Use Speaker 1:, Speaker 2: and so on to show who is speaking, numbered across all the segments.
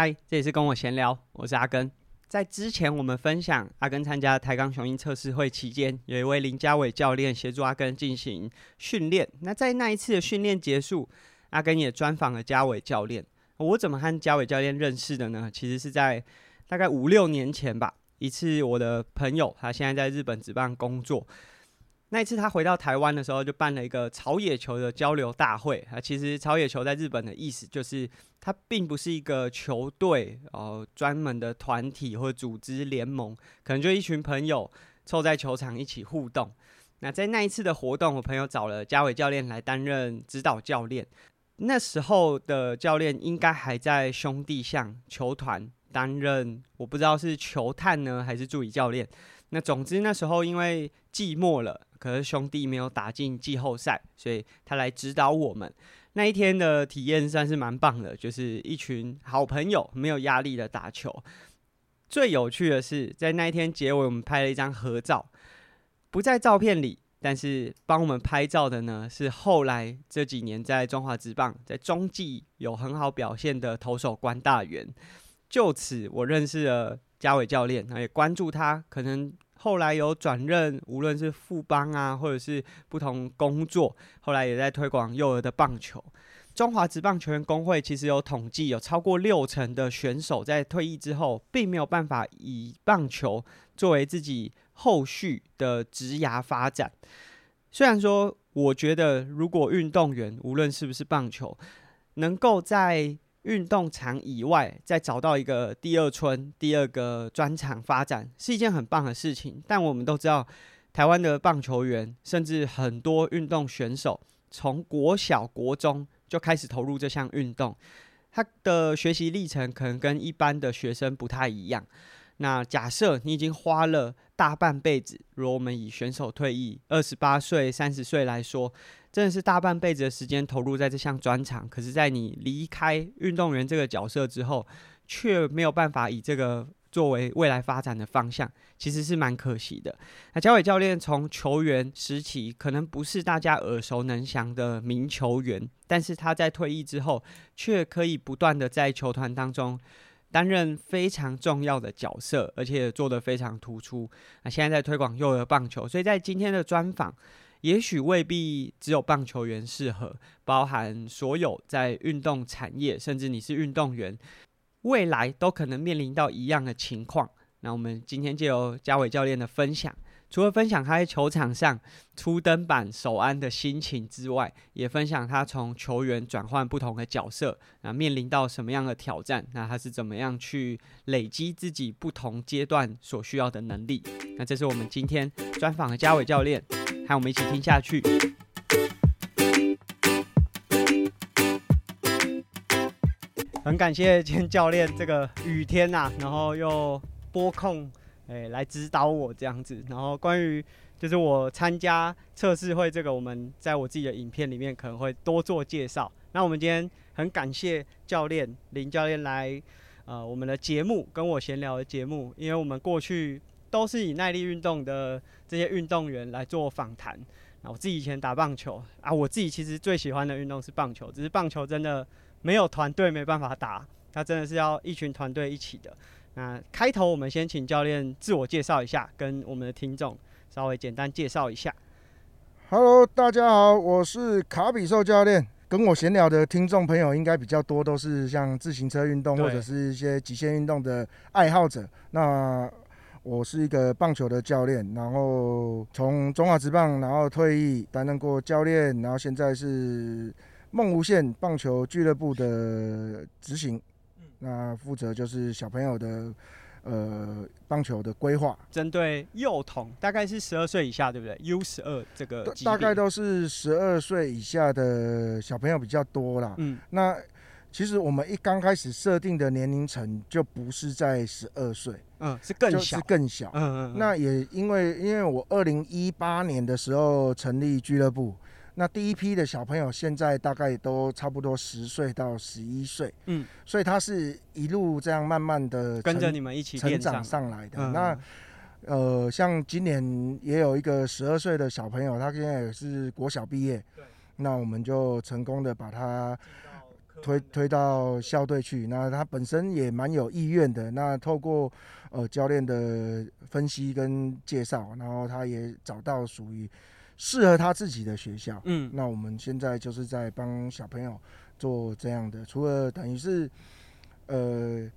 Speaker 1: 嗨，这里是跟我闲聊，我是阿根。在之前我们分享阿根参加台钢雄鹰测试会期间，有一位林家伟教练协助阿根进行训练。那在那一次的训练结束，阿根也专访了家伟教练。我怎么和家伟教练认识的呢？其实是在大概五六年前吧。一次我的朋友，他现在在日本职棒工作。那一次他回到台湾的时候，就办了一个草野球的交流大会啊。其实草野球在日本的意思就是，它并不是一个球队哦，专门的团体或组织联盟，可能就一群朋友凑在球场一起互动。那在那一次的活动，我朋友找了嘉伟教练来担任指导教练。那时候的教练应该还在兄弟象球团担任，我不知道是球探呢还是助理教练。那总之那时候因为寂寞了。可是兄弟没有打进季后赛，所以他来指导我们。那一天的体验算是蛮棒的，就是一群好朋友，没有压力的打球。最有趣的是，在那一天结尾，我们拍了一张合照，不在照片里，但是帮我们拍照的呢，是后来这几年在中华职棒在中继有很好表现的投手关大元。就此，我认识了嘉伟教练，也关注他，可能。后来有转任，无论是副帮啊，或者是不同工作，后来也在推广幼儿的棒球。中华职棒球员工会其实有统计，有超过六成的选手在退役之后，并没有办法以棒球作为自己后续的职涯发展。虽然说，我觉得如果运动员无论是不是棒球，能够在运动场以外，再找到一个第二春、第二个专场发展，是一件很棒的事情。但我们都知道，台湾的棒球员，甚至很多运动选手，从国小、国中就开始投入这项运动，他的学习历程可能跟一般的学生不太一样。那假设你已经花了大半辈子，如我们以选手退役二十八岁、三十岁来说。真的是大半辈子的时间投入在这项专长，可是，在你离开运动员这个角色之后，却没有办法以这个作为未来发展的方向，其实是蛮可惜的。那家伟教练从球员时期可能不是大家耳熟能详的名球员，但是他在退役之后，却可以不断的在球团当中担任非常重要的角色，而且做得非常突出。那现在在推广幼儿棒球，所以在今天的专访。也许未必只有棒球员适合，包含所有在运动产业，甚至你是运动员，未来都可能面临到一样的情况。那我们今天就由嘉伟教练的分享，除了分享他在球场上初登板首安的心情之外，也分享他从球员转换不同的角色，那面临到什么样的挑战，那他是怎么样去累积自己不同阶段所需要的能力。那这是我们今天专访的家伟教练。和我们一起听下去。很感谢今天教练这个雨天呐、啊，然后又拨空诶来指导我这样子。然后关于就是我参加测试会这个，我们在我自己的影片里面可能会多做介绍。那我们今天很感谢教练林教练来呃我们的节目跟我闲聊的节目，因为我们过去。都是以耐力运动的这些运动员来做访谈。那我自己以前打棒球啊，我自己其实最喜欢的运动是棒球，只是棒球真的没有团队没办法打，它真的是要一群团队一起的。那开头我们先请教练自我介绍一下，跟我们的听众稍微简单介绍一下。
Speaker 2: Hello，大家好，我是卡比兽教练。跟我闲聊的听众朋友应该比较多，都是像自行车运动或者是一些极限运动的爱好者。那我是一个棒球的教练，然后从中华职棒，然后退役担任过教练，然后现在是梦无限棒球俱乐部的执行，那负责就是小朋友的呃棒球的规划，
Speaker 1: 针对幼童，大概是十二岁以下，对不对？U 十二这个
Speaker 2: 大概都是十二岁以下的小朋友比较多啦。嗯，那其实我们一刚开始设定的年龄层就不是在十二岁。
Speaker 1: 嗯，是更小，
Speaker 2: 是更小。嗯嗯，那也因为因为我二零一八年的时候成立俱乐部，那第一批的小朋友现在大概都差不多十岁到十一岁。嗯，所以他是一路这样慢慢的
Speaker 1: 跟着你们一起
Speaker 2: 成长上来的。那呃，像今年也有一个十二岁的小朋友，他现在也是国小毕业。对。那我们就成功的把他推推到校队去。那他本身也蛮有意愿的。那透过呃教练的分析跟介绍，然后他也找到属于适合他自己的学校。嗯，那我们现在就是在帮小朋友做这样的，除了等于是呃。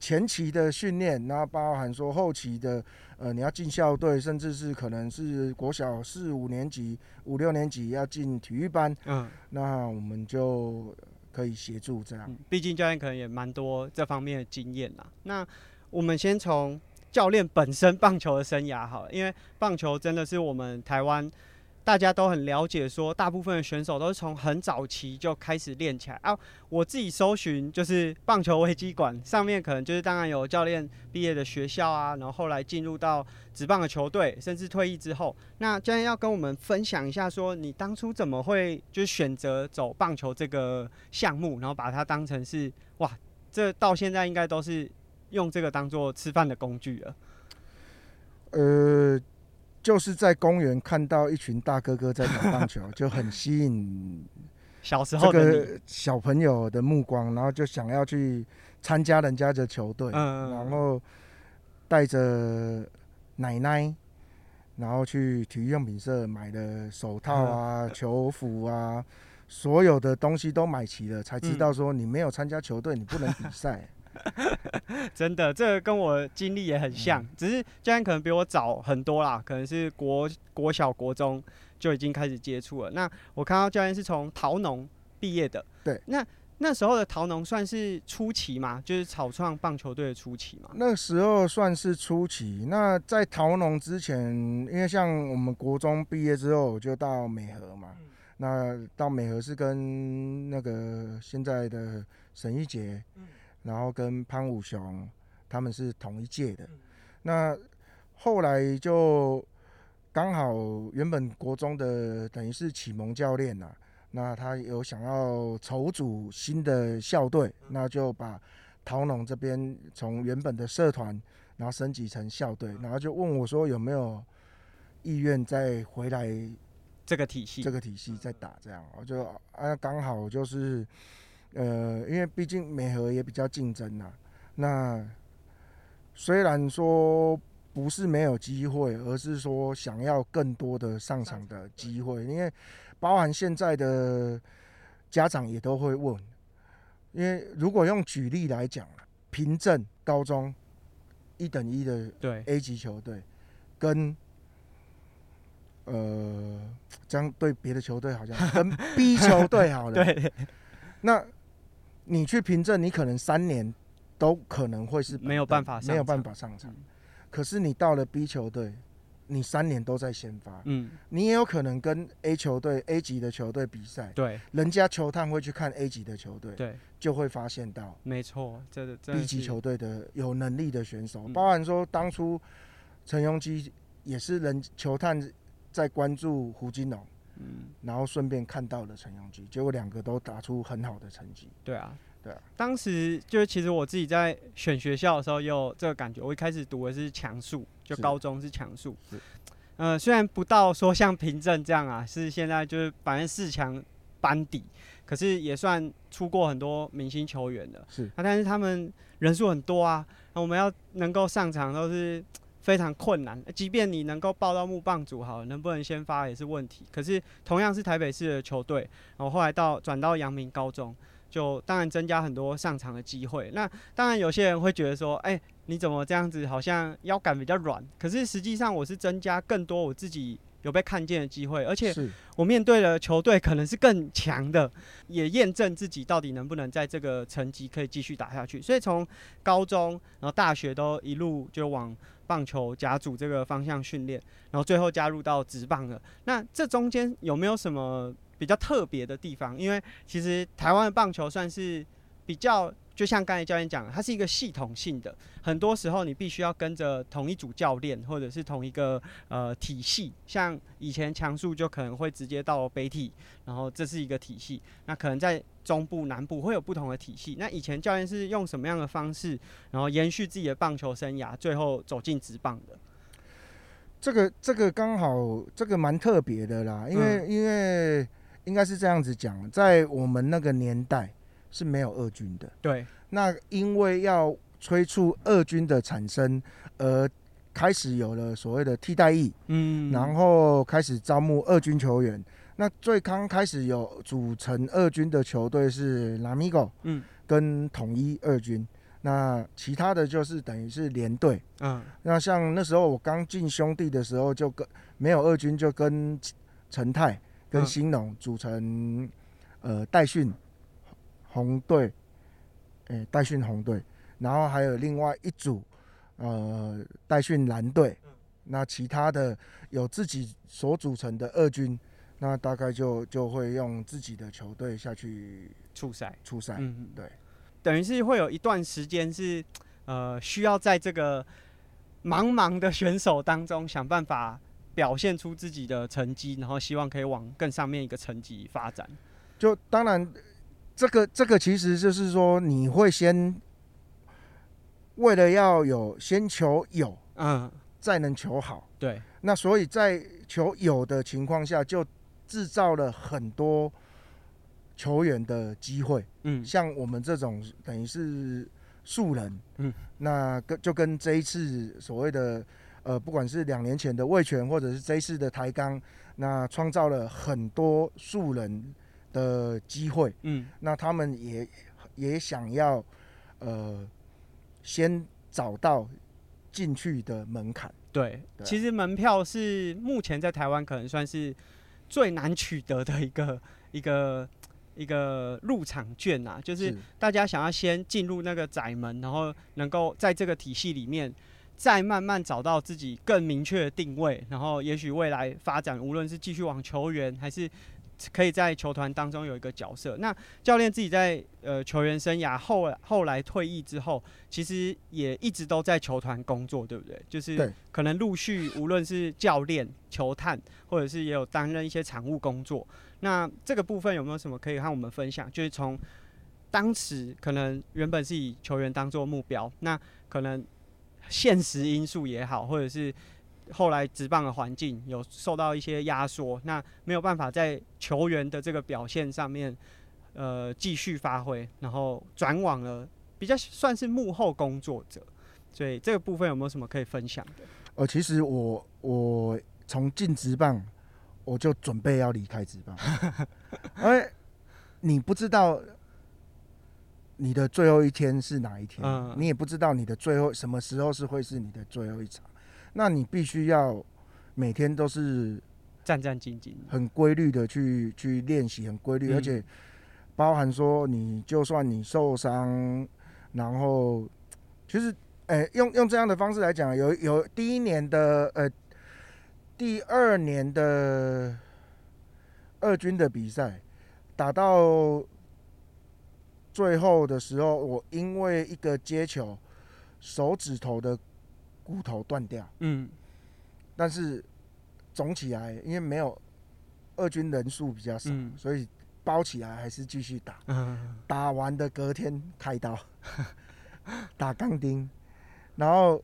Speaker 2: 前期的训练，那包含说后期的，呃，你要进校队，甚至是可能是国小四五年级、五六年级要进体育班，嗯，那我们就可以协助这样。
Speaker 1: 毕竟教练可能也蛮多这方面的经验啦。那我们先从教练本身棒球的生涯好了，因为棒球真的是我们台湾。大家都很了解，说大部分的选手都是从很早期就开始练起来啊。我自己搜寻就是棒球维基馆上面，可能就是当然有教练毕业的学校啊，然后后来进入到职棒的球队，甚至退役之后，那教练要跟我们分享一下，说你当初怎么会就是选择走棒球这个项目，然后把它当成是哇，这到现在应该都是用这个当做吃饭的工具了。
Speaker 2: 呃。就是在公园看到一群大哥哥在打棒球，就很吸引
Speaker 1: 小时候的
Speaker 2: 小朋友的目光，然后就想要去参加人家的球队，嗯然后带着奶奶，然后去体育用品社买的手套啊、球服啊，所有的东西都买齐了，才知道说你没有参加球队，你不能比赛。
Speaker 1: 真的，这个跟我经历也很像，嗯、只是教练可能比我早很多啦，可能是国国小、国中就已经开始接触了。那我看到教练是从桃农毕业的，
Speaker 2: 对，
Speaker 1: 那那时候的桃农算是初期嘛，就是草创棒球队的初期嘛。
Speaker 2: 那时候算是初期。那在桃农之前，因为像我们国中毕业之后就到美和嘛，嗯、那到美和是跟那个现在的沈玉杰。嗯然后跟潘武雄他们是同一届的，那后来就刚好原本国中的等于是启蒙教练呐，那他有想要筹组新的校队，那就把桃农这边从原本的社团，然后升级成校队，然后就问我说有没有意愿再回来
Speaker 1: 这个体系，
Speaker 2: 这个体系再打这样，我就啊刚好就是。呃，因为毕竟美和也比较竞争呐。那虽然说不是没有机会，而是说想要更多的上场的机会。因为包含现在的家长也都会问，因为如果用举例来讲，平镇高中一等一的对 A 级球队，跟呃这样对别的球队好像跟 B 球队好了，
Speaker 1: 对，
Speaker 2: 那。你去凭证，你可能三年都可能会是
Speaker 1: 没有办法，
Speaker 2: 没有办法上场。可是你到了 B 球队，你三年都在先发，嗯，你也有可能跟 A 球队 A 级的球队比赛，
Speaker 1: 对，
Speaker 2: 人家球探会去看 A 级的球队，
Speaker 1: 对，
Speaker 2: 就会发现到，
Speaker 1: 没错，这个
Speaker 2: B 级球队的有能力的选手，包含说当初陈庸基也是人球探在关注胡金龙。嗯，然后顺便看到了陈永基，结果两个都打出很好的成绩。
Speaker 1: 对啊，
Speaker 2: 对啊。
Speaker 1: 当时就是其实我自己在选学校的时候也有这个感觉。我一开始读的是强数，就高中是强数。是。呃，虽然不到说像凭证这样啊，是现在就是百分之四强班底，可是也算出过很多明星球员的。
Speaker 2: 是。
Speaker 1: 啊，但是他们人数很多啊，那我们要能够上场都是。非常困难，即便你能够报到木棒组，好了，能不能先发也是问题。可是同样是台北市的球队，然后后来到转到阳明高中，就当然增加很多上场的机会。那当然有些人会觉得说，哎、你怎么这样子，好像腰杆比较软。可是实际上我是增加更多我自己有被看见的机会，而且我面对的球队可能是更强的，也验证自己到底能不能在这个层级可以继续打下去。所以从高中然后大学都一路就往。棒球甲组这个方向训练，然后最后加入到直棒了。那这中间有没有什么比较特别的地方？因为其实台湾的棒球算是比较。就像刚才教练讲的，它是一个系统性的，很多时候你必须要跟着同一组教练，或者是同一个呃体系。像以前强速就可能会直接到北体，然后这是一个体系。那可能在中部、南部会有不同的体系。那以前教练是用什么样的方式，然后延续自己的棒球生涯，最后走进职棒的？
Speaker 2: 这个这个刚好这个蛮特别的啦，因为、嗯、因为应该是这样子讲，在我们那个年代。是没有二军的。
Speaker 1: 对，
Speaker 2: 那因为要催促二军的产生，而开始有了所谓的替代役，嗯，然后开始招募二军球员。那最刚开始有组成二军的球队是拉米狗，嗯，跟统一二军。那其他的就是等于是连队，嗯，那像那时候我刚进兄弟的时候，就跟没有二军，就跟诚泰跟兴农组成呃代训红队，诶代训红队，然后还有另外一组呃代训蓝队，那其他的有自己所组成的二军，那大概就就会用自己的球队下去
Speaker 1: 出赛。
Speaker 2: 出赛，嗯，对。
Speaker 1: 等于是会有一段时间是，呃，需要在这个茫茫的选手当中想办法表现出自己的成绩，然后希望可以往更上面一个层级发展。
Speaker 2: 就当然，这个这个其实就是说，你会先为了要有先求有，嗯，再能求好。
Speaker 1: 对。
Speaker 2: 那所以在求有的情况下，就制造了很多。球员的机会，嗯，像我们这种等于是素人，嗯，那跟就跟这一次所谓的，呃，不管是两年前的魏权，或者是这一次的台钢，那创造了很多素人的机会，嗯，那他们也也想要，呃，先找到进去的
Speaker 1: 门槛。对，其实门票是目前在台湾可能算是最难取得的一个 一个。一个入场券啊，就是大家想要先进入那个窄门，然后能够在这个体系里面，再慢慢找到自己更明确的定位，然后也许未来发展，无论是继续往球员还是。可以在球团当中有一个角色。那教练自己在呃球员生涯后后来退役之后，其实也一直都在球团工作，对不对？就是可能陆续无论是教练、球探，或者是也有担任一些场务工作。那这个部分有没有什么可以和我们分享？就是从当时可能原本是以球员当做目标，那可能现实因素也好，或者是。后来职棒的环境有受到一些压缩，那没有办法在球员的这个表现上面，呃，继续发挥，然后转往了比较算是幕后工作者，所以这个部分有没有什么可以分享的？
Speaker 2: 呃，其实我我从进职棒，我就准备要离开职棒，因 为你不知道你的最后一天是哪一天，嗯，你也不知道你的最后什么时候是会是你的最后一场。那你必须要每天都是
Speaker 1: 战战兢兢，
Speaker 2: 很规律的去去练习，很规律，而且包含说你就算你受伤，然后其实，诶，用用这样的方式来讲，有有第一年的呃，第二年的二军的比赛打到最后的时候，我因为一个接球，手指头的。骨头断掉，嗯，但是肿起来，因为没有二军人数比较少，嗯、所以包起来还是继续打。嗯、打完的隔天开刀，打钢钉，然后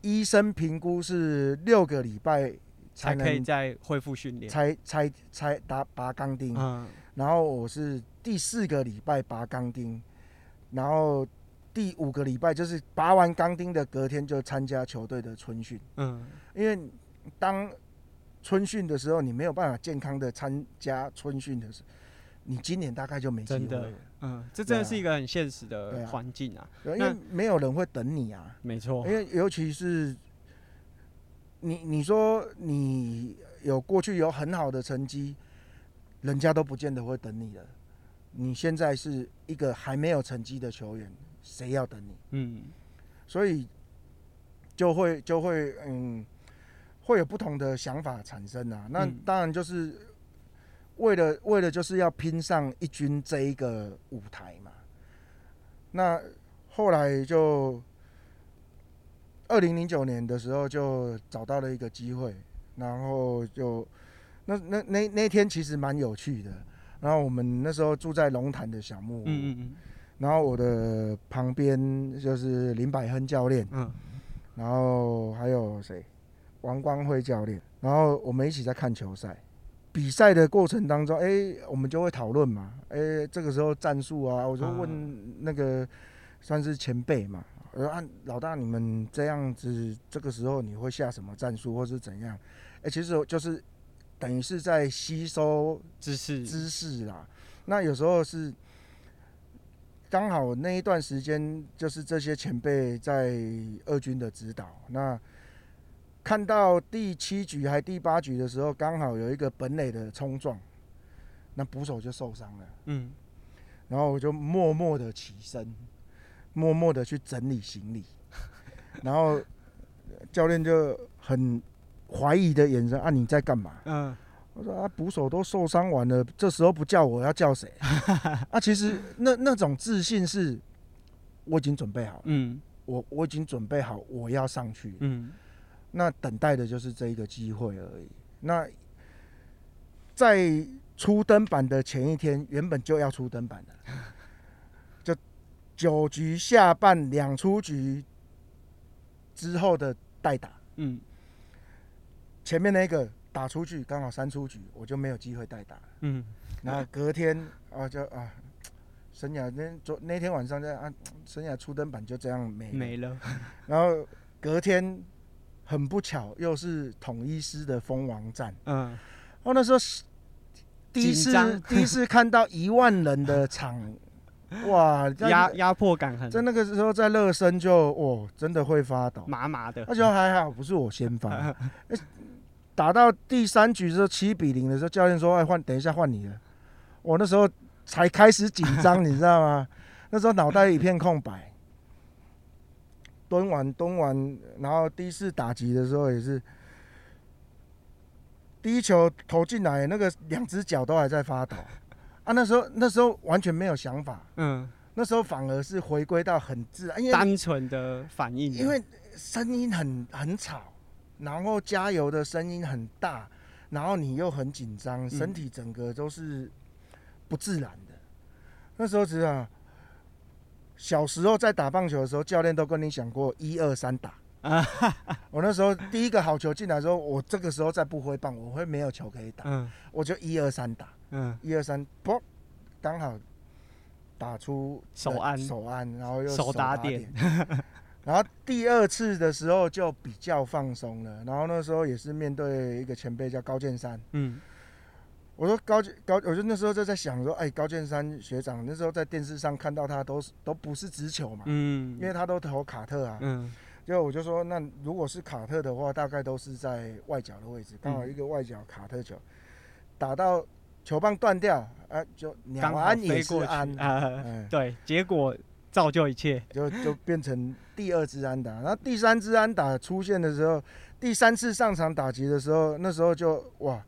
Speaker 2: 医生评估是六个礼拜才能
Speaker 1: 才可以再恢复训练，
Speaker 2: 才才才打拔钢钉。嗯、然后我是第四个礼拜拔钢钉，然后。第五个礼拜就是拔完钢钉的隔天就参加球队的春训。嗯，因为当春训的时候，你没有办法健康的参加春训的时候，你今年大概就没机会了。
Speaker 1: 嗯，这真的是一个很现实的环境啊。
Speaker 2: 对啊，因为没有人会等你啊。
Speaker 1: 没错。
Speaker 2: 因为尤其是你，你说你有过去有很好的成绩，人家都不见得会等你的。你现在是一个还没有成绩的球员。谁要等你？嗯，所以就会就会嗯，会有不同的想法产生啊。那当然就是为了为了就是要拼上一军这一个舞台嘛。那后来就二零零九年的时候就找到了一个机会，然后就那那那那天其实蛮有趣的。然后我们那时候住在龙潭的小木屋。嗯嗯嗯。然后我的旁边就是林百亨教练，嗯，然后还有谁？王光辉教练，然后我们一起在看球赛，比赛的过程当中，哎、欸，我们就会讨论嘛，哎、欸，这个时候战术啊，我就问那个算是前辈嘛，我说啊，老大你们这样子，这个时候你会下什么战术或是怎样？哎、欸，其实就是等于是在吸收知识知识啦。那有时候是刚好那一段时间，就是这些前辈在二军的指导，那。看到第七局还第八局的时候，刚好有一个本垒的冲撞，那捕手就受伤了。嗯，然后我就默默的起身，默默的去整理行李，然后教练就很怀疑的眼神啊，你在干嘛？嗯，我说啊，捕手都受伤完了，这时候不叫我要叫谁？啊，其实那那种自信是，我已经准备好了。嗯，我我已经准备好我要上去。嗯。那等待的就是这一个机会而已。那在出登板的前一天，原本就要出登板的，就九局下半两出局之后的代打，嗯，前面那个打出去刚好三出局，我就没有机会代打，嗯，那隔天啊就啊，生涯那昨那天晚上在啊，生涯初登板就这样没没了，然后隔天。很不巧，又是统一师的封王战。嗯，哦，那时候第一次 第一次看到一万人的场，哇，
Speaker 1: 压压迫感很。
Speaker 2: 在那个时候，在热身就哦，真的会发抖，
Speaker 1: 麻麻的。
Speaker 2: 那时候还好，不是我先发。欸、打到第三局的时候，七比零的时候，教练说：“哎，换，等一下换你了。”我那时候才开始紧张，你知道吗？那时候脑袋一片空白。蹲完蹲完，然后第一次打击的时候也是，第一球投进来，那个两只脚都还在发抖啊！那时候那时候完全没有想法，嗯，那时候反而是回归到很自然，因为
Speaker 1: 单纯的反应，
Speaker 2: 因为声音很很吵，然后加油的声音很大，然后你又很紧张，身体整个都是不自然的。那时候知道。小时候在打棒球的时候，教练都跟你讲过一二三打。我那时候第一个好球进来的时候，我这个时候再不挥棒，我会没有球可以打。嗯，我就一二三打。嗯，一二三，不，刚好打出
Speaker 1: 手安
Speaker 2: 手安，然后又手打点。然后第二次的时候就比较放松了，然后那时候也是面对一个前辈叫高建山。嗯。我说高高，我就那时候就在想说，哎，高建山学长那时候在电视上看到他都是都不是直球嘛，嗯，因为他都投卡特啊，嗯，就我就说，那如果是卡特的话，大概都是在外角的位置，刚好一个外角卡特球，打到球棒断掉，哎，就鸟安也是安。
Speaker 1: 啊，对，结果造就一切，
Speaker 2: 就就变成第二支安打，然后第三支安打出现的时候，第三次上场打击的时候，那时候就哇。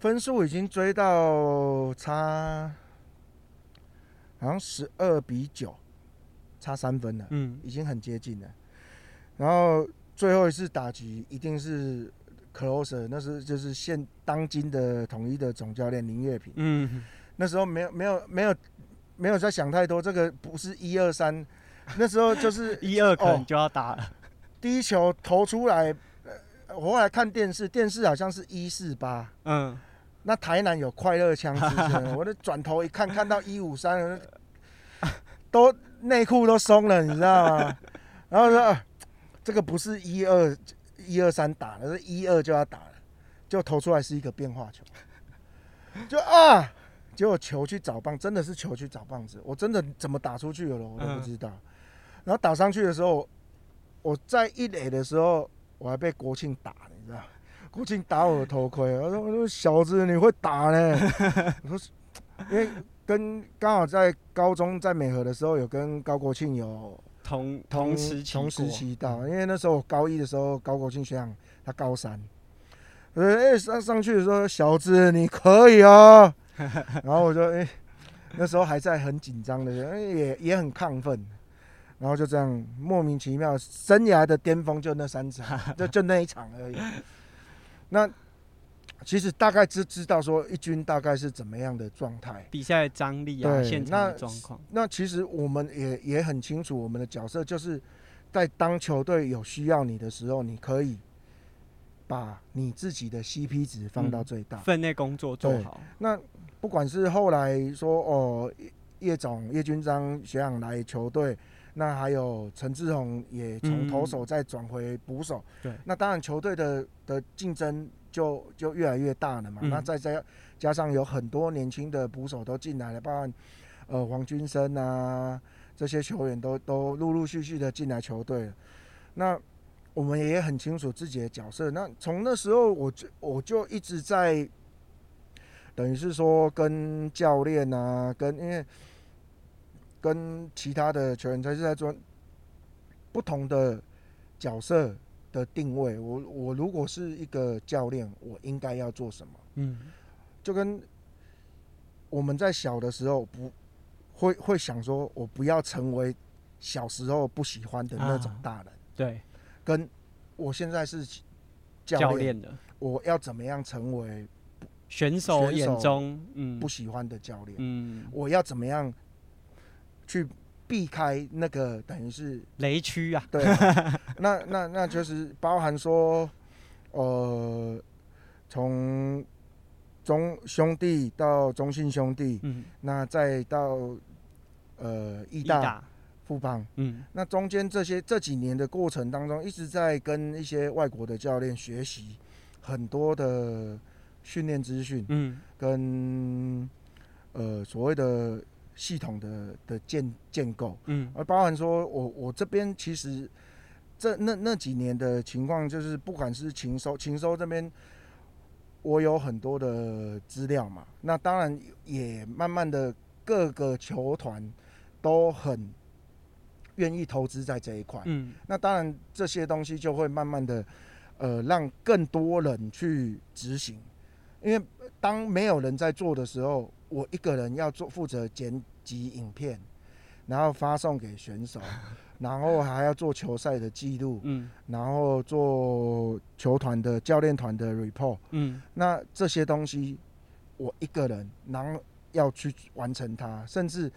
Speaker 2: 分数已经追到差，好像十二比九，差三分了，嗯，已经很接近了。然后最后一次打击一定是 closer，那是就是现当今的统一的总教练林月平，嗯，那时候没有没有没有没有在想太多，这个不是一二三，那时候就是
Speaker 1: 一二可能就要打了。哦，
Speaker 2: 第一球投出来，我后来看电视，电视好像是一四八，嗯。那台南有快乐枪之称，我的转头一看，看到一五三，都内裤都松了，你知道吗？然后说、啊、这个不是一二一二三打的，是一二就要打了，就投出来是一个变化球，就啊，结果球去找棒，真的是球去找棒子，我真的怎么打出去了，我都不知道。然后打上去的时候，我在一垒的时候，我还被国庆打，你知道。国庆打我的头盔，我说：“我说小子，你会打呢？” 我说：“因为跟刚好在高中在美和的时候，有跟高国庆有
Speaker 1: 同同时
Speaker 2: 同时期到，因为那时候我高一的时候，高国庆学长他高三，呃，哎上上去的时候，小子你可以哦。然后我就哎，那时候还在很紧张的，也也很亢奋，然后就这样莫名其妙，生涯的巅峰就那三场，就就那一场而已。”那其实大概知知道说一军大概是怎么样的状态，
Speaker 1: 比赛张力啊，现场的状况。
Speaker 2: 那其实我们也也很清楚，我们的角色就是在当球队有需要你的时候，你可以把你自己的 CP 值放到最大，
Speaker 1: 分内工作做好。
Speaker 2: 那不管是后来说哦，叶总叶军章学长来球队，那还有陈志宏也从投手再转回捕手，
Speaker 1: 对，
Speaker 2: 那当然球队的的竞争就就越来越大了嘛。那再加加上有很多年轻的捕手都进来了，包括呃黄君生啊这些球员都都陆陆续续的进来球队了，那。我们也很清楚自己的角色。那从那时候，我就我就一直在，等于是说跟教练啊，跟因为跟其他的球员，他是在做不同的角色的定位。我我如果是一个教练，我应该要做什么？嗯，就跟我们在小的时候不会会想说，我不要成为小时候不喜欢的那种大人。啊，
Speaker 1: 对。
Speaker 2: 跟我现在是教练的，我要怎么样成为
Speaker 1: 选手眼中
Speaker 2: 不喜欢的教练？
Speaker 1: 嗯，
Speaker 2: 我要怎么样去避开那个等于是
Speaker 1: 雷区啊？
Speaker 2: 对 啊，那那那就是包含说，呃，从中兄弟到中信兄弟，嗯，那再到呃义大。富邦，嗯，那中间这些这几年的过程当中，一直在跟一些外国的教练学习很多的训练资讯，嗯，跟呃所谓的系统的的建建构，嗯，而包含说我我这边其实这那那几年的情况，就是不管是禽收禽收这边，我有很多的资料嘛，那当然也慢慢的各个球团都很。愿意投资在这一块，嗯，那当然这些东西就会慢慢的，呃，让更多人去执行，因为当没有人在做的时候，我一个人要做负责剪辑影片，然后发送给选手，然后还要做球赛的记录，嗯，然后做球团的教练团的 report，嗯，那这些东西我一个人然后要去完成它，甚至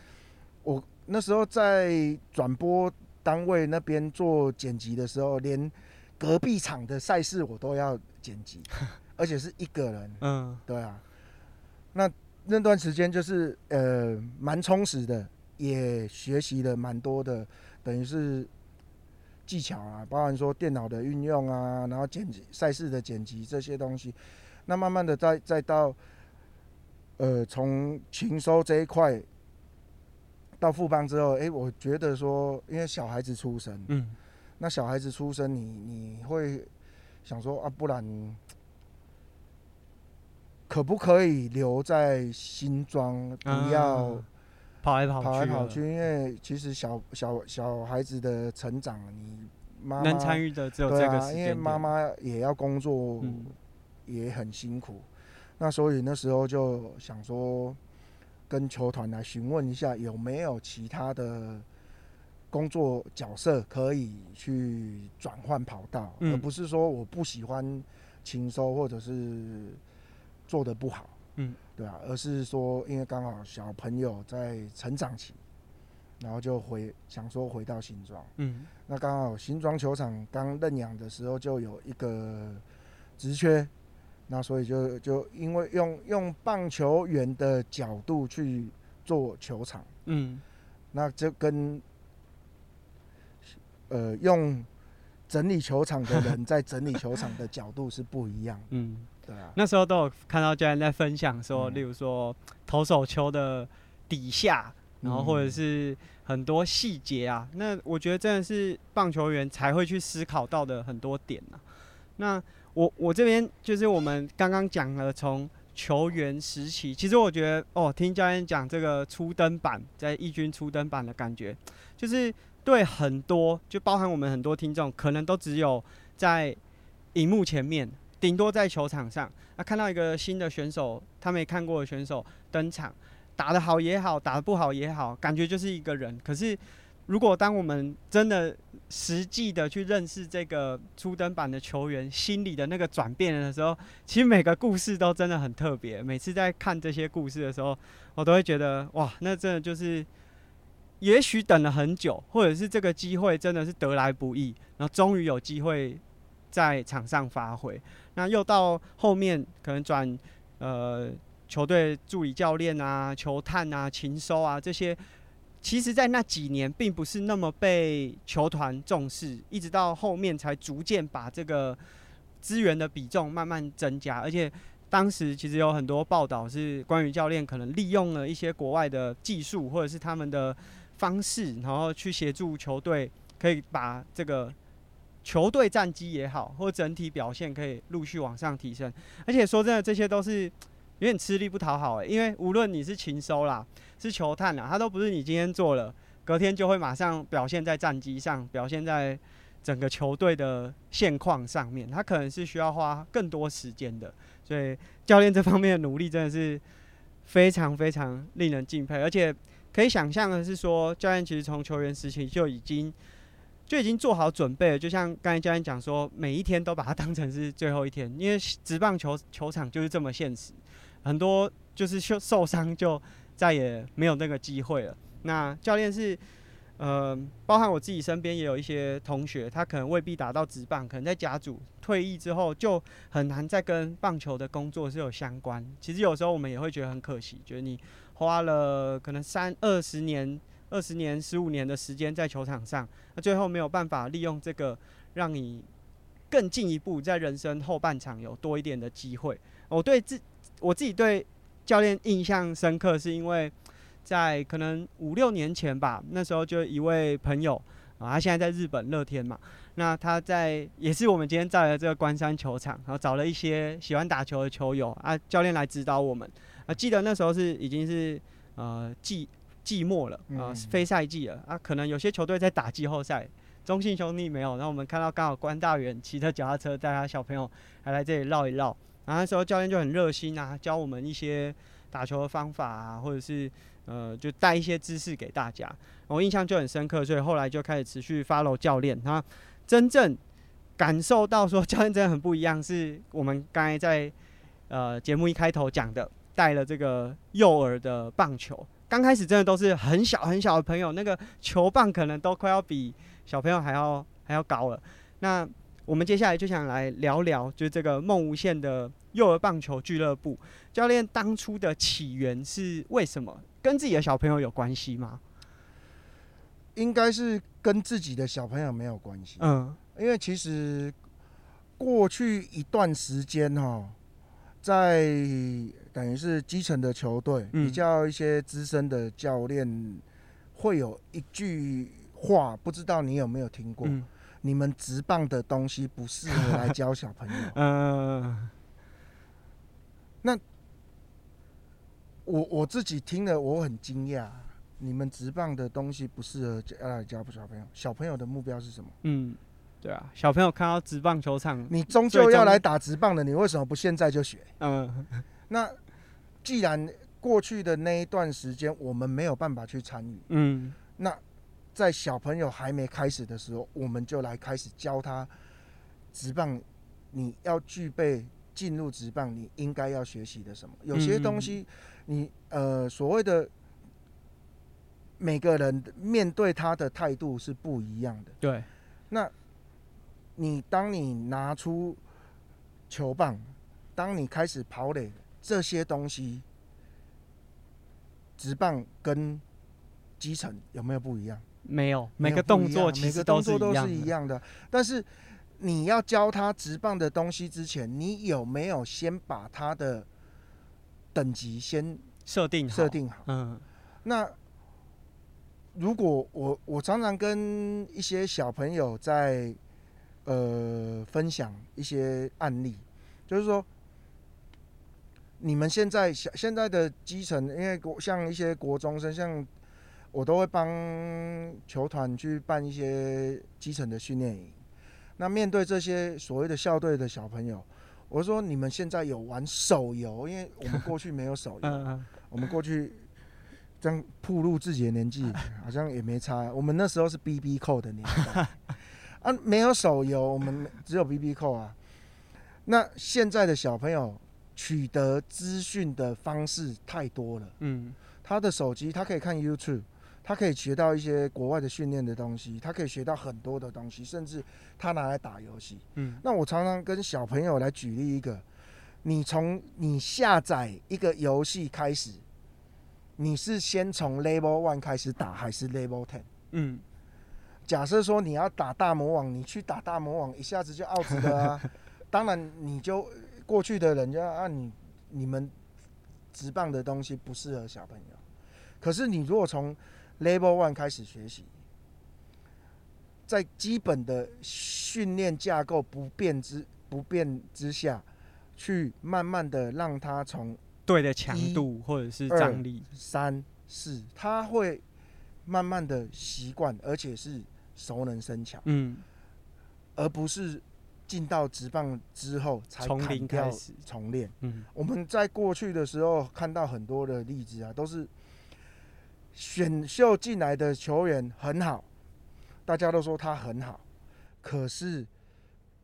Speaker 2: 我。那时候在转播单位那边做剪辑的时候，连隔壁场的赛事我都要剪辑，而且是一个人。嗯，对啊。那那段时间就是呃蛮充实的，也学习了蛮多的，等于是技巧啊，包含说电脑的运用啊，然后剪辑赛事的剪辑这些东西。那慢慢的再再到呃从禽收这一块。到富邦之后，哎、欸，我觉得说，因为小孩子出生，嗯，那小孩子出生，你你会想说啊，不然可不可以留在新庄，不要
Speaker 1: 跑来跑去，
Speaker 2: 跑来跑去？因为其实小小小孩子的成长，你妈妈
Speaker 1: 能参与的只有这个时间。
Speaker 2: 对啊，因为妈妈也要工作，也很辛苦。嗯、那所以那时候就想说。跟球团来询问一下有没有其他的工作角色可以去转换跑道，嗯，而不是说我不喜欢轻收或者是做的不好，嗯，对啊，而是说因为刚好小朋友在成长期，然后就回想说回到新庄，嗯，那刚好新庄球场刚认养的时候就有一个职缺。那所以就就因为用用棒球员的角度去做球场，嗯，那这跟呃用整理球场的人 在整理球场的角度是不一样，嗯，对啊。
Speaker 1: 那时候都有看到教练在分享说，例如说投手球的底下，然后或者是很多细节啊，那我觉得真的是棒球员才会去思考到的很多点啊，那。我我这边就是我们刚刚讲了从球员时期，其实我觉得哦，听教练讲这个初登板在义军初登板的感觉，就是对很多就包含我们很多听众，可能都只有在荧幕前面，顶多在球场上，那看到一个新的选手，他没看过的选手登场，打得好也好，打得不好也好，感觉就是一个人，可是。如果当我们真的实际的去认识这个初登板的球员心里的那个转变的时候，其实每个故事都真的很特别。每次在看这些故事的时候，我都会觉得哇，那真的就是，也许等了很久，或者是这个机会真的是得来不易，然后终于有机会在场上发挥。那又到后面可能转呃球队助理教练啊、球探啊、勤收啊这些，其实在那几年并不是那么被球团重视，一直到后面才逐渐把这个资源的比重慢慢增加，而且。当时其实有很多报道是关于教练可能利用了一些国外的技术或者是他们的方式，然后去协助球队可以把这个球队战绩也好，或整体表现可以陆续往上提升。而且说真的，这些都是有点吃力不讨好诶，因为无论你是勤收啦，是球探啦，他都不是你今天做了，隔天就会马上表现在战绩上，表现在整个球队的现况上面，他可能是需要花更多时间的。所以教练这方面的努力真的是非常非常令人敬佩，而且可以想象的是说，教练其实从球员时期就已经就已经做好准备了。就像刚才教练讲说，每一天都把它当成是最后一天，因为职棒球球场就是这么现实，很多就是受受伤就再也没有那个机会了。那教练是。呃，包含我自己身边也有一些同学，他可能未必打到职棒，可能在甲组退役之后就很难再跟棒球的工作是有相关。其实有时候我们也会觉得很可惜，觉得你花了可能三二十年、二十年、十五年的时间在球场上，那最后没有办法利用这个让你更进一步在人生后半场有多一点的机会。我对自我自己对教练印象深刻，是因为。在可能五六年前吧，那时候就一位朋友啊，他现在在日本乐天嘛。那他在也是我们今天在的这个关山球场，然后找了一些喜欢打球的球友啊，教练来指导我们。啊，记得那时候是已经是呃季季末了啊，非赛季了啊，可能有些球队在打季后赛，中信兄弟没有。然后我们看到刚好关大元骑着脚踏车带他小朋友还来这里绕一绕，然后那时候教练就很热心啊，教我们一些打球的方法啊，或者是。呃，就带一些知识给大家，我印象就很深刻，所以后来就开始持续 follow 教练。他真正感受到说教练真的很不一样，是我们刚才在呃节目一开头讲的，带了这个幼儿的棒球。刚开始真的都是很小很小的朋友，那个球棒可能都快要比小朋友还要还要高了。那我们接下来就想来聊聊，就是这个梦无限的幼儿棒球俱乐部。教练当初的起源是为什么？跟自己的小朋友有关系吗？
Speaker 2: 应该是跟自己的小朋友没有关系。嗯，因为其实过去一段时间哈，在等于是基层的球队，比较一些资深的教练会有一句话，不知道你有没有听过？嗯、你们直棒的东西不适合来 教小朋友。嗯，那。我我自己听了，我很惊讶。你们直棒的东西不适合要来教小朋友。小朋友的目标是什么？
Speaker 1: 嗯，对啊，小朋友看到直棒球场，
Speaker 2: 你终究要来打直棒的，你为什么不现在就学？嗯，那既然过去的那一段时间我们没有办法去参与，嗯，那在小朋友还没开始的时候，我们就来开始教他直棒，你要具备。进入直棒，你应该要学习的什么？有些东西你，你呃所谓的每个人面对他的态度是不一样的。
Speaker 1: 对，
Speaker 2: 那你当你拿出球棒，当你开始跑垒，这些东西，直棒跟基层有没有不一样？
Speaker 1: 没有，每个动作其实都是
Speaker 2: 都是一样的，但是。你要教他直棒的东西之前，你有没有先把他的等级先
Speaker 1: 设定
Speaker 2: 设定好？嗯，那如果我我常常跟一些小朋友在呃分享一些案例，就是说，你们现在小现在的基层，因为国像一些国中生，像我都会帮球团去办一些基层的训练营。那面对这些所谓的校队的小朋友，我说你们现在有玩手游，因为我们过去没有手游，我们过去这样暴露自己的年纪，好像也没差。我们那时候是 BB 扣的年代啊，没有手游，我们只有 BB 扣啊。那现在的小朋友取得资讯的方式太多了，嗯，他的手机他可以看 YouTube，他可以学到一些国外的训练的东西，他可以学到很多的东西，甚至他拿来打游戏。
Speaker 1: 嗯，
Speaker 2: 那我常常跟小朋友来举例一个，你从你下载一个游戏开始，你是先从 Level One 开始打，还是 Level Ten？
Speaker 1: 嗯，
Speaker 2: 假设说你要打大魔王，你去打大魔王，一下子就 out 了啊。当然，你就过去的人家啊你，你你们直棒的东西不适合小朋友。可是你如果从 Level One 开始学习，在基本的训练架构不变之不变之下，去慢慢的让他从
Speaker 1: 对的强度或者是张力。
Speaker 2: 三四，他会慢慢的习惯，而且是熟能生巧，
Speaker 1: 嗯，
Speaker 2: 而不是进到职棒之后才
Speaker 1: 从零开始
Speaker 2: 重练。
Speaker 1: 嗯，
Speaker 2: 我们在过去的时候看到很多的例子啊，都是。选秀进来的球员很好，大家都说他很好，可是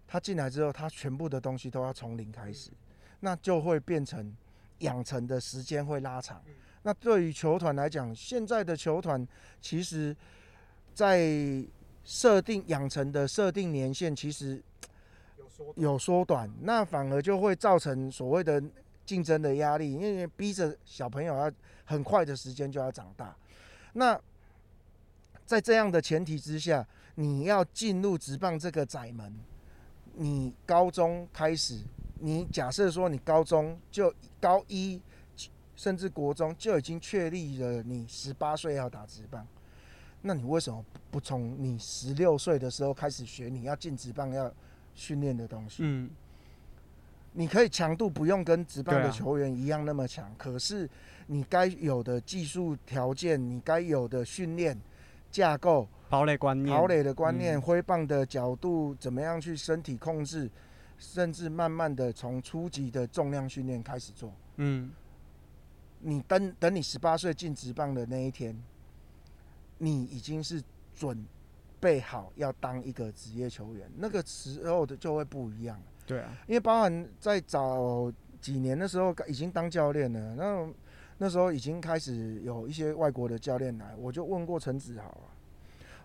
Speaker 2: 他进来之后，他全部的东西都要从零开始，那就会变成养成的时间会拉长。那对于球团来讲，现在的球团其实，在设定养成的设定年限，其实有缩短，那反而就会造成所谓的竞争的压力，因为逼着小朋友要很快的时间就要长大。那在这样的前提之下，你要进入职棒这个窄门，你高中开始，你假设说你高中就高一，甚至国中就已经确立了你十八岁要打职棒，那你为什么不从你十六岁的时候开始学你要进职棒要训练的东西？
Speaker 1: 嗯，
Speaker 2: 你可以强度不用跟职棒的球员一样那么强，可是。你该有的技术条件，你该有的训练架构、
Speaker 1: 跑垒观念、
Speaker 2: 跑垒的观念、挥棒的角度，怎么样去身体控制，甚至慢慢的从初级的重量训练开始做。
Speaker 1: 嗯，
Speaker 2: 你等等，你十八岁进职棒的那一天，你已经是准备好要当一个职业球员，那个时候的就会不一样。
Speaker 1: 对啊，
Speaker 2: 因为包含在早几年的时候已经当教练了，那。那时候已经开始有一些外国的教练来，我就问过陈子豪啊，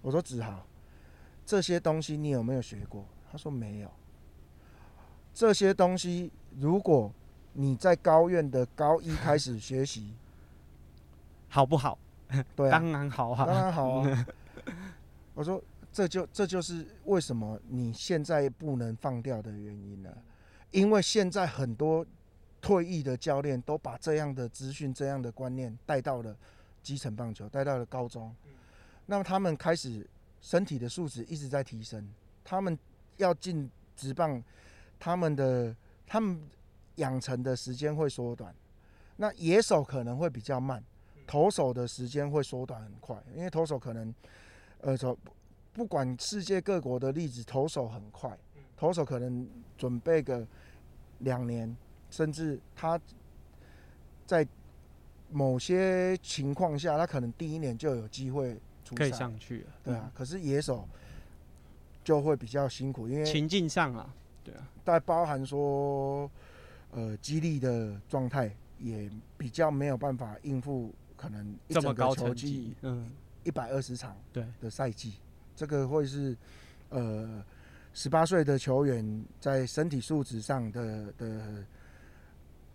Speaker 2: 我说子豪，这些东西你有没有学过？他说没有。这些东西如果你在高院的高一开始学习，
Speaker 1: 好不好？
Speaker 2: 对啊，
Speaker 1: 当然好啊，
Speaker 2: 当然好啊。我说这就这就是为什么你现在不能放掉的原因了，因为现在很多。退役的教练都把这样的资讯、这样的观念带到了基层棒球，带到了高中。那么他们开始身体的素质一直在提升，他们要进职棒，他们的他们养成的时间会缩短。那野手可能会比较慢，投手的时间会缩短很快，因为投手可能呃，不管世界各国的例子，投手很快，投手可能准备个两年。甚至他在某些情况下，他可能第一年就有机会
Speaker 1: 可以上去了，
Speaker 2: 对啊。可是野手就会比较辛苦，因为
Speaker 1: 情境上啊，对啊，
Speaker 2: 但包含说呃，激励的状态也比较没有办法应付可能一整个球季，嗯，一百二十场对。的赛季，这个会是呃十八岁的球员在身体素质上的的。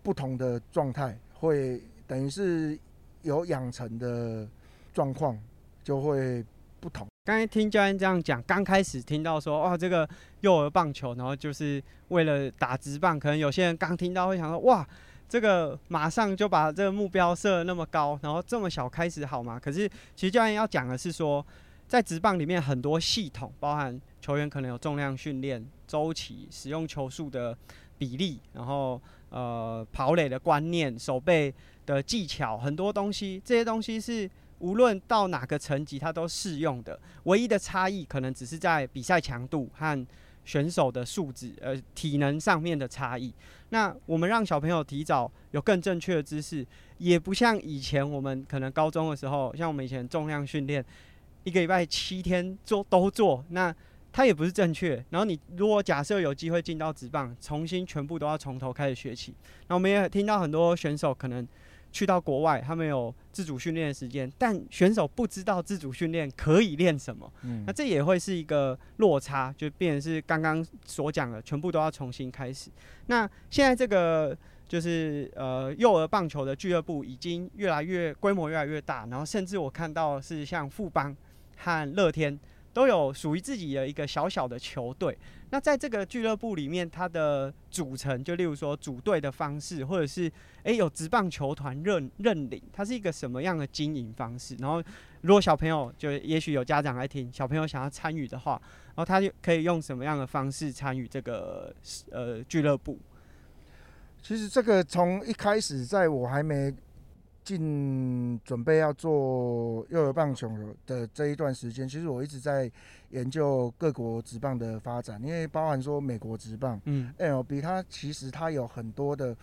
Speaker 2: 不同的状态会等于是有养成的状况就会不同。
Speaker 1: 刚才听教练这样讲，刚开始听到说哇，这个幼儿棒球，然后就是为了打直棒，可能有些人刚听到会想说哇，这个马上就把这个目标设那么高，然后这么小开始好吗？可是其实教练要讲的是说，在职棒里面很多系统，包含球员可能有重量训练周期、使用球数的比例，然后。呃，跑垒的观念、手背的技巧，很多东西，这些东西是无论到哪个层级，它都适用的。唯一的差异可能只是在比赛强度和选手的素质、呃体能上面的差异。那我们让小朋友提早有更正确的知识，也不像以前我们可能高中的时候，像我们以前重量训练，一个礼拜七天做都做那。它也不是正确，然后你如果假设有机会进到职棒，重新全部都要从头开始学起。那我们也听到很多选手可能去到国外，他们有自主训练的时间，但选手不知道自主训练可以练什么，嗯，那这也会是一个落差，就变成是刚刚所讲的，全部都要重新开始。那现在这个就是呃幼儿棒球的俱乐部已经越来越规模越来越大，然后甚至我看到是像富邦和乐天。都有属于自己的一个小小的球队。那在这个俱乐部里面，它的组成，就例如说组队的方式，或者是诶、有职棒球团认认领，它是一个什么样的经营方式？然后，如果小朋友就也许有家长来听，小朋友想要参与的话，然后他就可以用什么样的方式参与这个呃俱乐部？
Speaker 2: 其实这个从一开始，在我还没。进准备要做幼儿棒球的这一段时间，其实我一直在研究各国职棒的发展，因为包含说美国职棒，嗯，MLB 它其实它有很多的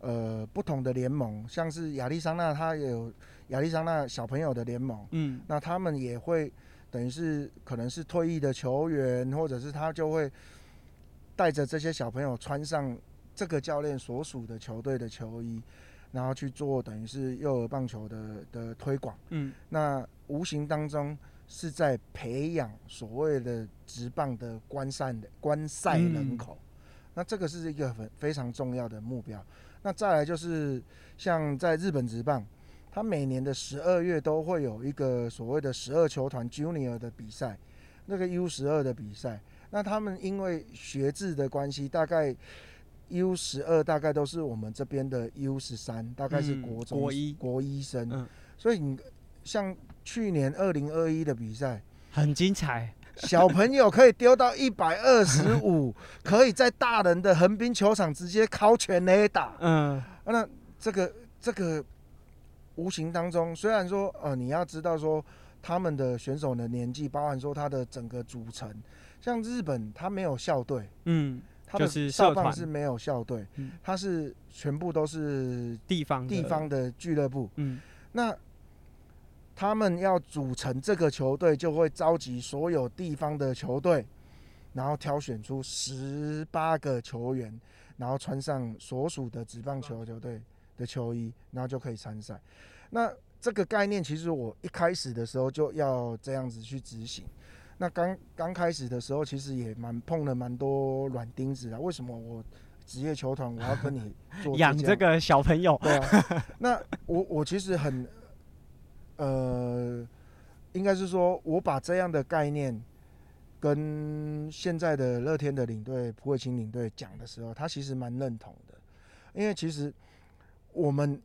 Speaker 2: 呃不同的联盟，像是亚利桑那，它也有亚利桑那小朋友的联盟，嗯，那他们也会等于是可能是退役的球员，或者是他就会带着这些小朋友穿上这个教练所属的球队的球衣。然后去做等于是幼儿棒球的的推广，嗯，那无形当中是在培养所谓的职棒的观赛的观赛人口，嗯，那这个是一个很非常重要的目标。那再来就是像在日本职棒，他每年的十二月都会有一个所谓的十二球团 Junior 的比赛，那个 U 十二的比赛，那他们因为学制的关系，大概。U 十二大概都是我们这边的 U 十三，大概是国中、嗯、国一国一生，嗯、所以你像去年二零二一的比赛
Speaker 1: 很精彩，
Speaker 2: 小朋友可以丢到一百二十五，可以在大人的横滨球场直接敲全垒打，嗯，那这个这个无形当中，虽然说呃你要知道说他们的选手的年纪，包含说他的整个组成，像日本他没有校队，嗯。他的少棒是没有校队，他是全部都是地方地方的俱乐部。嗯，那他们要组成这个球队，就会召集所有地方的球队，然后挑选出十八个球员，然后穿上所属的职棒球球队的球衣，然后就可以参赛。那这个概念，其实我一开始的时候就要这样子去执行。那刚刚开始的时候，其实也蛮碰了蛮多软钉子的。为什么我职业球团我要跟你 做
Speaker 1: 养这个小朋友？
Speaker 2: 对啊，那我我其实很，呃，应该是说我把这样的概念跟现在的乐天的领队朴伟清领队讲的时候，他其实蛮认同的，因为其实我们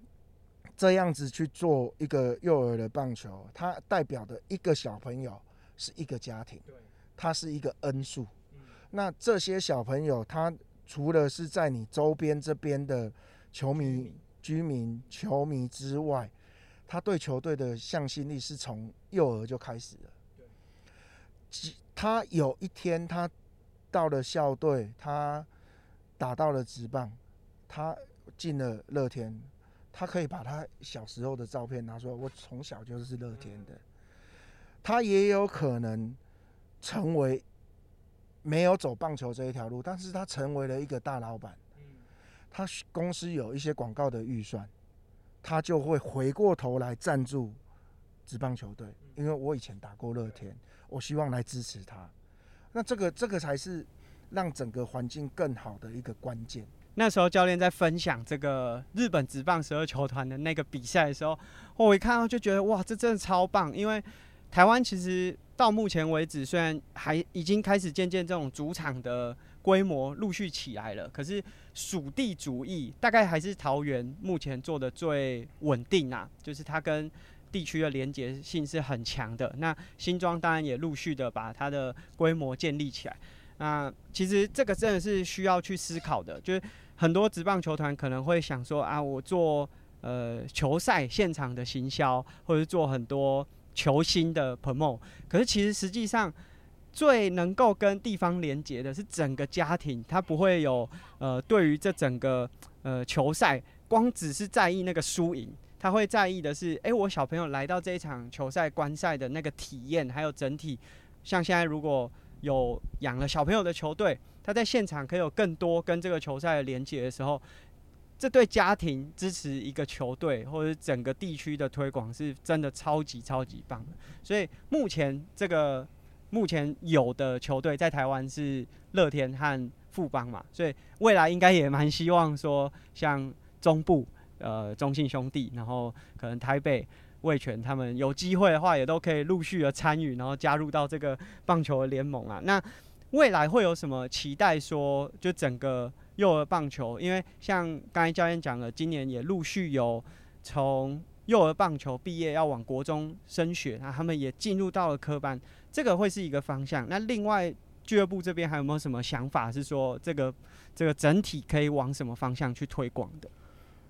Speaker 2: 这样子去做一个幼儿的棒球，它代表的一个小朋友。是一个家庭，它是一个恩数。那这些小朋友，他除了是在你周边这边的球迷、居民、球迷之外，他对球队的向心力是从幼儿就开始了。他有一天他到了校队，他打到了职棒，他进了乐天，他可以把他小时候的照片拿出来，我从小就是乐天的。他也有可能成为没有走棒球这一条路，但是他成为了一个大老板。他公司有一些广告的预算，他就会回过头来赞助职棒球队。因为我以前打过乐天，我希望来支持他。那这个这个才是让整个环境更好的一个关键。
Speaker 1: 那时候教练在分享这个日本职棒十二球团的那个比赛的时候，我一看到就觉得哇，这真的超棒，因为。台湾其实到目前为止，虽然还已经开始渐渐这种主场的规模陆续起来了，可是属地主义大概还是桃园目前做的最稳定啊，就是它跟地区的连结性是很强的。那新庄当然也陆续的把它的规模建立起来。那其实这个真的是需要去思考的，就是很多职棒球团可能会想说啊，我做呃球赛现场的行销，或者做很多。球星的 promo，可是其实实际上最能够跟地方连接的是整个家庭，他不会有呃对于这整个呃球赛，光只是在意那个输赢，他会在意的是，诶，我小朋友来到这一场球赛观赛的那个体验，还有整体，像现在如果有养了小朋友的球队，他在现场可以有更多跟这个球赛的连接的时候。这对家庭支持一个球队或者整个地区的推广是真的超级超级棒的。所以目前这个目前有的球队在台湾是乐天和富邦嘛，所以未来应该也蛮希望说像中部呃中信兄弟，然后可能台北味全他们有机会的话，也都可以陆续的参与，然后加入到这个棒球联盟啊。那未来会有什么期待？说就整个。幼儿棒球，因为像刚才教练讲了，今年也陆续有从幼儿棒球毕业要往国中升学，那他们也进入到了科班，这个会是一个方向。那另外俱乐部这边还有没有什么想法？是说这个这个整体可以往什么方向去推广的？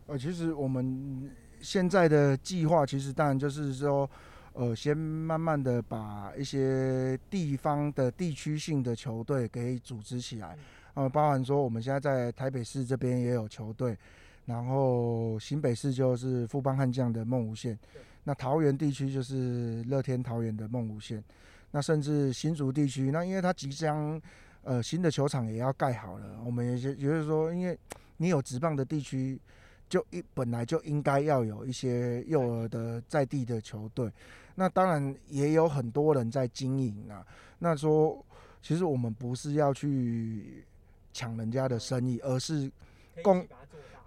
Speaker 2: 呃，其实我们现在的计划，其实当然就是说，呃，先慢慢的把一些地方的地区性的球队给组织起来。呃，包含说我们现在在台北市这边也有球队，然后新北市就是富邦悍将的梦无限，那桃园地区就是乐天桃园的梦无限，那甚至新竹地区，那因为它即将呃新的球场也要盖好了，我们也也就是说，因为你有职棒的地区，就一本来就应该要有一些幼儿的在地的球队，那当然也有很多人在经营啊，那说其实我们不是要去。抢人家的生意，而是共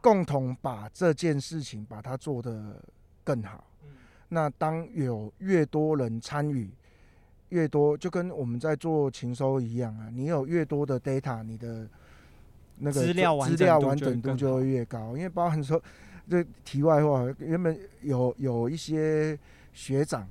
Speaker 2: 共同把这件事情把它做得更好。那当有越多人参与，越多就跟我们在做情收一样啊，你有越多的 data，你的那个资料资料完整度就会越高。因为包含说，这题外话，原本有有一些学长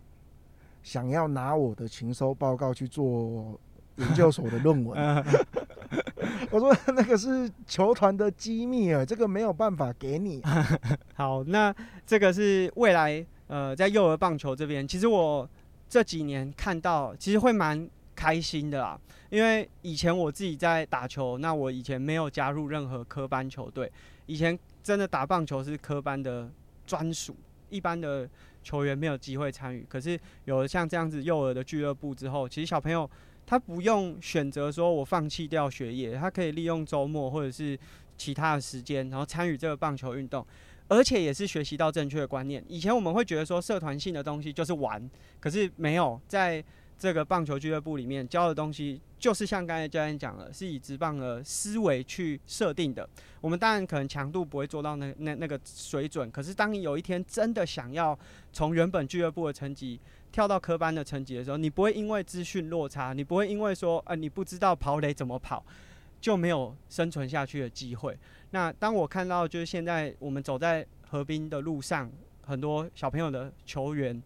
Speaker 2: 想要拿我的情收报告去做研究所的论文。我说那个是球团的机密啊，这个没有办法给你。
Speaker 1: 好，那这个是未来呃，在幼儿棒球这边，其实我这几年看到，其实会蛮开心的啦。因为以前我自己在打球，那我以前没有加入任何科班球队，以前真的打棒球是科班的专属，一般的球员没有机会参与。可是有了像这样子幼儿的俱乐部之后，其实小朋友。他不用选择说，我放弃掉学业，他可以利用周末或者是其他的时间，然后参与这个棒球运动，而且也是学习到正确的观念。以前我们会觉得说，社团性的东西就是玩，可是没有在这个棒球俱乐部里面教的东西，就是像刚才教练讲了，是以职棒的思维去设定的。我们当然可能强度不会做到那那那个水准，可是当你有一天真的想要从原本俱乐部的成绩，跳到科班的层级的时候，你不会因为资讯落差，你不会因为说，呃，你不知道跑垒怎么跑，就没有生存下去的机会。那当我看到，就是现在我们走在河滨的路上，很多小朋友的球员，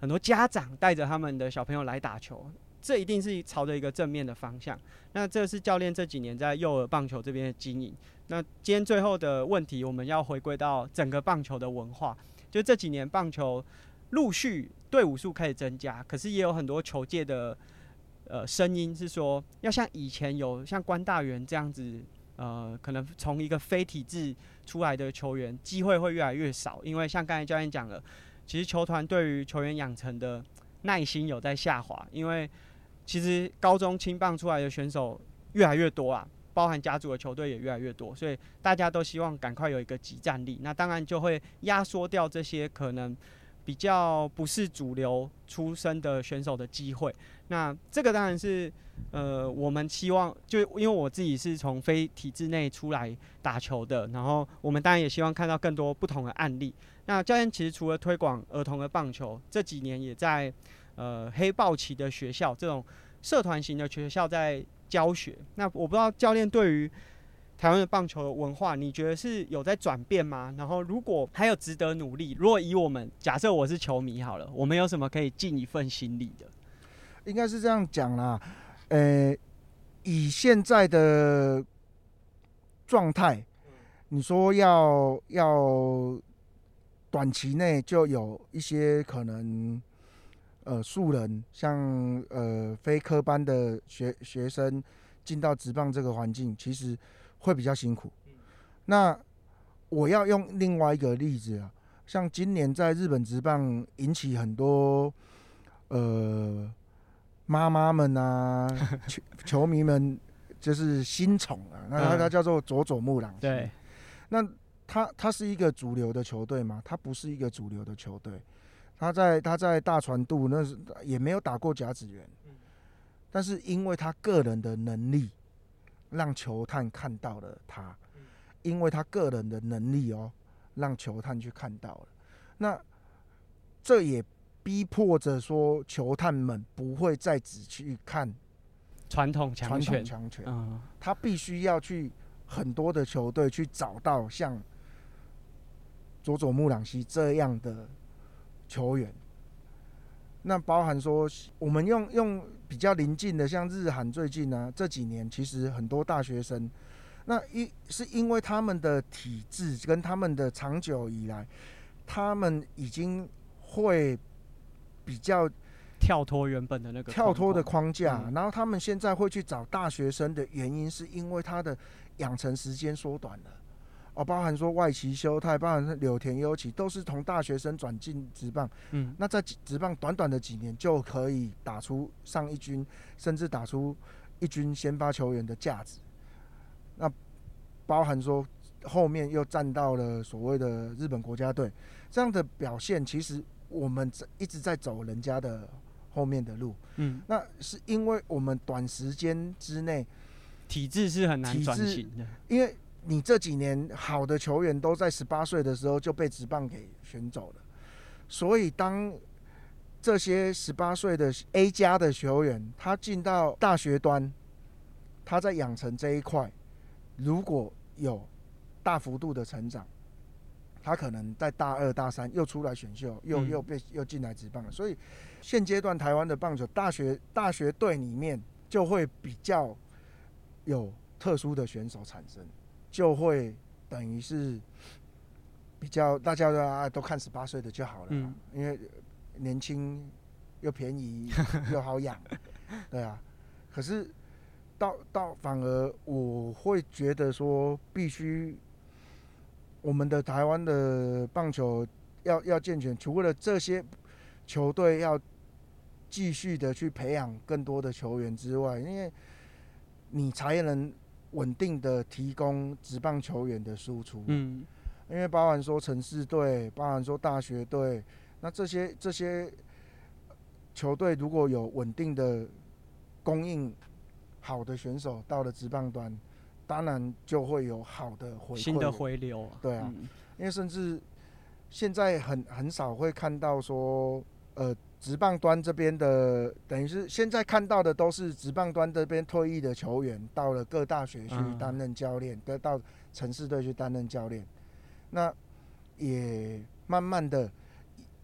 Speaker 1: 很多家长带着他们的小朋友来打球，这一定是朝着一个正面的方向。那这是教练这几年在幼儿棒球这边的经营。那今天最后的问题，我们要回归到整个棒球的文化，就这几年棒球。陆续队伍数开始增加，可是也有很多球界的呃声音是说，要像以前有像关大元这样子，呃，可能从一个非体制出来的球员，机会会越来越少，因为像刚才教练讲了，其实球团对于球员养成的耐心有在下滑，因为其实高中青棒出来的选手越来越多啊，包含家族的球队也越来越多，所以大家都希望赶快有一个即战力，那当然就会压缩掉这些可能。比较不是主流出身的选手的机会，那这个当然是呃，我们希望就因为我自己是从非体制内出来打球的，然后我们当然也希望看到更多不同的案例。那教练其实除了推广儿童的棒球，这几年也在呃黑豹旗的学校这种社团型的学校在教学。那我不知道教练对于。台湾的棒球文化，你觉得是有在转变吗？然后，如果还有值得努力，如果以我们假设我是球迷好了，我们有什么可以尽一份心力的？
Speaker 2: 应该是这样讲啦，呃、以现在的状态，你说要要短期内就有一些可能，呃，素人像呃非科班的学学生进到职棒这个环境，其实。会比较辛苦。那我要用另外一个例子啊，像今年在日本职棒引起很多呃妈妈们啊、球球迷们就是新宠啊，那他他叫做佐佐木朗希。
Speaker 1: 对。
Speaker 2: 那他他是一个主流的球队吗？他不是一个主流的球队。他在他在大船渡那是也没有打过甲子园，但是因为他个人的能力，让球探看到了他，因为他个人的能力哦，让球探去看到了。那这也逼迫着说，球探们不会再只去看
Speaker 1: 传统强权，
Speaker 2: 强权，他必须要去很多的球队去找到像佐佐木朗希这样的。球员，那包含说，我们用用比较临近的，像日韩最近呢、啊，这几年其实很多大学生，那一是因为他们的体质跟他们的长久以来，他们已经会比较
Speaker 1: 跳脱原本的那个
Speaker 2: 跳脱的框架，然后他们现在会去找大学生的原因，是因为他的养成时间缩短了。哦，包含说外崎修太，包含柳田优起，都是从大学生转进职棒。嗯，那在职棒短短的几年就可以打出上一军，甚至打出一军先发球员的价值。那包含说后面又站到了所谓的日本国家队，这样的表现，其实我们一直在走人家的后面的路。嗯，那是因为我们短时间之内
Speaker 1: 体制是很难转型的，
Speaker 2: 因为。你这几年好的球员都在十八岁的时候就被职棒给选走了，所以当这些十八岁的 A 加的球员，他进到大学端，他在养成这一块，如果有大幅度的成长，他可能在大二大三又出来选秀，又又被又进来职棒了。所以现阶段台湾的棒球大学大学队里面就会比较有特殊的选手产生。就会等于是比较大家都啊都看十八岁的就好了，嗯，因为年轻又便宜 又好养，对啊。可是到到反而我会觉得说，必须我们的台湾的棒球要要健全，除了这些球队要继续的去培养更多的球员之外，因为你才能。稳定的提供职棒球员的输出，嗯，因为包含说城市队，包含说大学队，那这些这些球队如果有稳定的供应好的选手到了职棒端，当然就会有好的回
Speaker 1: 新的回流，
Speaker 2: 对啊，因为甚至现在很很少会看到说，呃。职棒端这边的，等于是现在看到的都是职棒端这边退役的球员，到了各大学去担任教练，得、嗯、到城市队去担任教练。那也慢慢的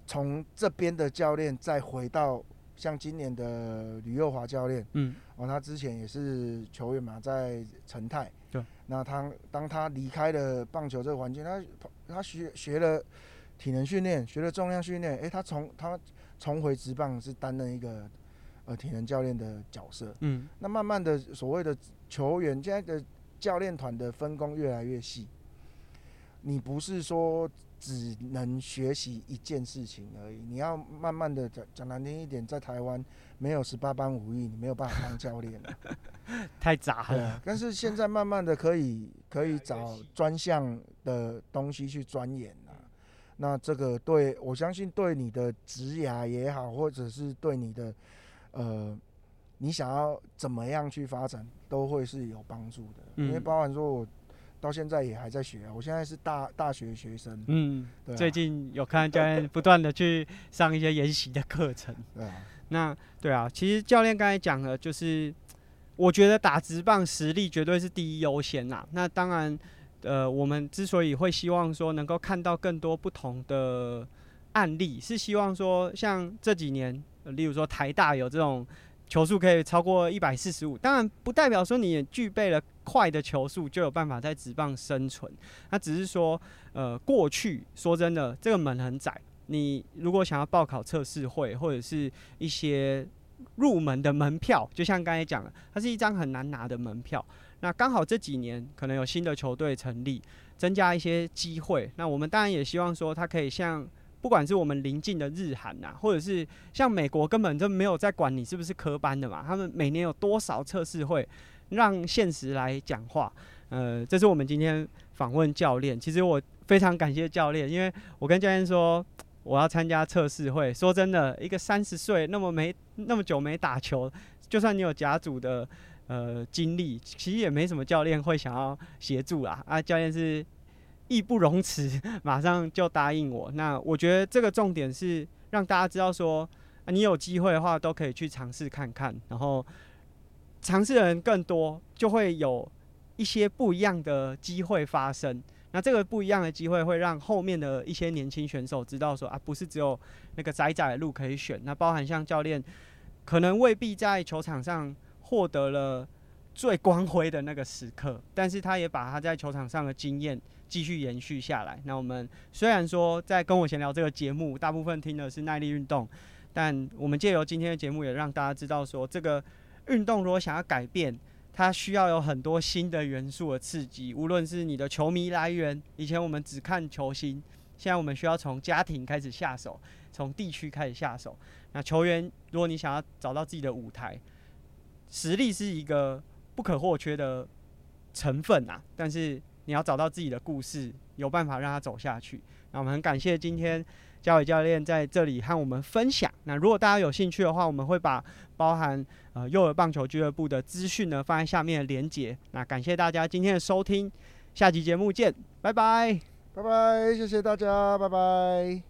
Speaker 2: 从这边的教练再回到像今年的吕佑华教练，嗯，哦，他之前也是球员嘛，在诚泰，对，那他当他离开了棒球这个环境，他他学学了体能训练，学了重量训练，哎、欸，他从他。重回职棒是担任一个呃体能教练的角色，嗯，那慢慢的所谓的球员现在的教练团的分工越来越细，你不是说只能学习一件事情而已，你要慢慢的讲讲难听一点，在台湾没有十八般武艺，你没有办法当教练
Speaker 1: 太杂了。
Speaker 2: 但是现在慢慢的可以可以找专项的东西去钻研。那这个对我相信对你的职涯也好，或者是对你的呃，你想要怎么样去发展，都会是有帮助的。嗯、因为包含说我到现在也还在学，我现在是大大学学生。嗯，对、啊。
Speaker 1: 最近有看教练不断的去上一些研习的课程。对啊。那对啊，其实教练刚才讲的，就是我觉得打直棒实力绝对是第一优先呐。那当然。呃，我们之所以会希望说能够看到更多不同的案例，是希望说像这几年，例如说台大有这种球速可以超过一百四十五，当然不代表说你也具备了快的球速就有办法在职棒生存。那只是说，呃，过去说真的，这个门很窄。你如果想要报考测试会或者是一些入门的门票，就像刚才讲的，它是一张很难拿的门票。那刚好这几年可能有新的球队成立，增加一些机会。那我们当然也希望说，他可以像不管是我们邻近的日韩呐，或者是像美国，根本就没有在管你是不是科班的嘛。他们每年有多少测试会，让现实来讲话。呃，这是我们今天访问教练。其实我非常感谢教练，因为我跟教练说我要参加测试会。说真的，一个三十岁那么没那么久没打球，就算你有甲组的呃经历，其实也没什么教练会想要协助啦。啊，教练是义不容辞，马上就答应我。那我觉得这个重点是让大家知道说，啊、你有机会的话都可以去尝试看看，然后尝试的人更多，就会有一些不一样的机会发生。那这个不一样的机会会让后面的一些年轻选手知道说啊，不是只有那个窄窄的路可以选。那包含像教练，可能未必在球场上获得了最光辉的那个时刻，但是他也把他在球场上的经验继续延续下来。那我们虽然说在跟我闲聊这个节目，大部分听的是耐力运动，但我们借由今天的节目，也让大家知道说，这个运动如果想要改变。它需要有很多新的元素的刺激，无论是你的球迷来源，以前我们只看球星，现在我们需要从家庭开始下手，从地区开始下手。那球员，如果你想要找到自己的舞台，实力是一个不可或缺的成分啊，但是你要找到自己的故事，有办法让它走下去。那我们很感谢今天。嘉伟教练在这里和我们分享。那如果大家有兴趣的话，我们会把包含呃幼儿棒球俱乐部的资讯呢放在下面的连结。那感谢大家今天的收听，下期节目见，拜拜，
Speaker 2: 拜拜，谢谢大家，拜拜。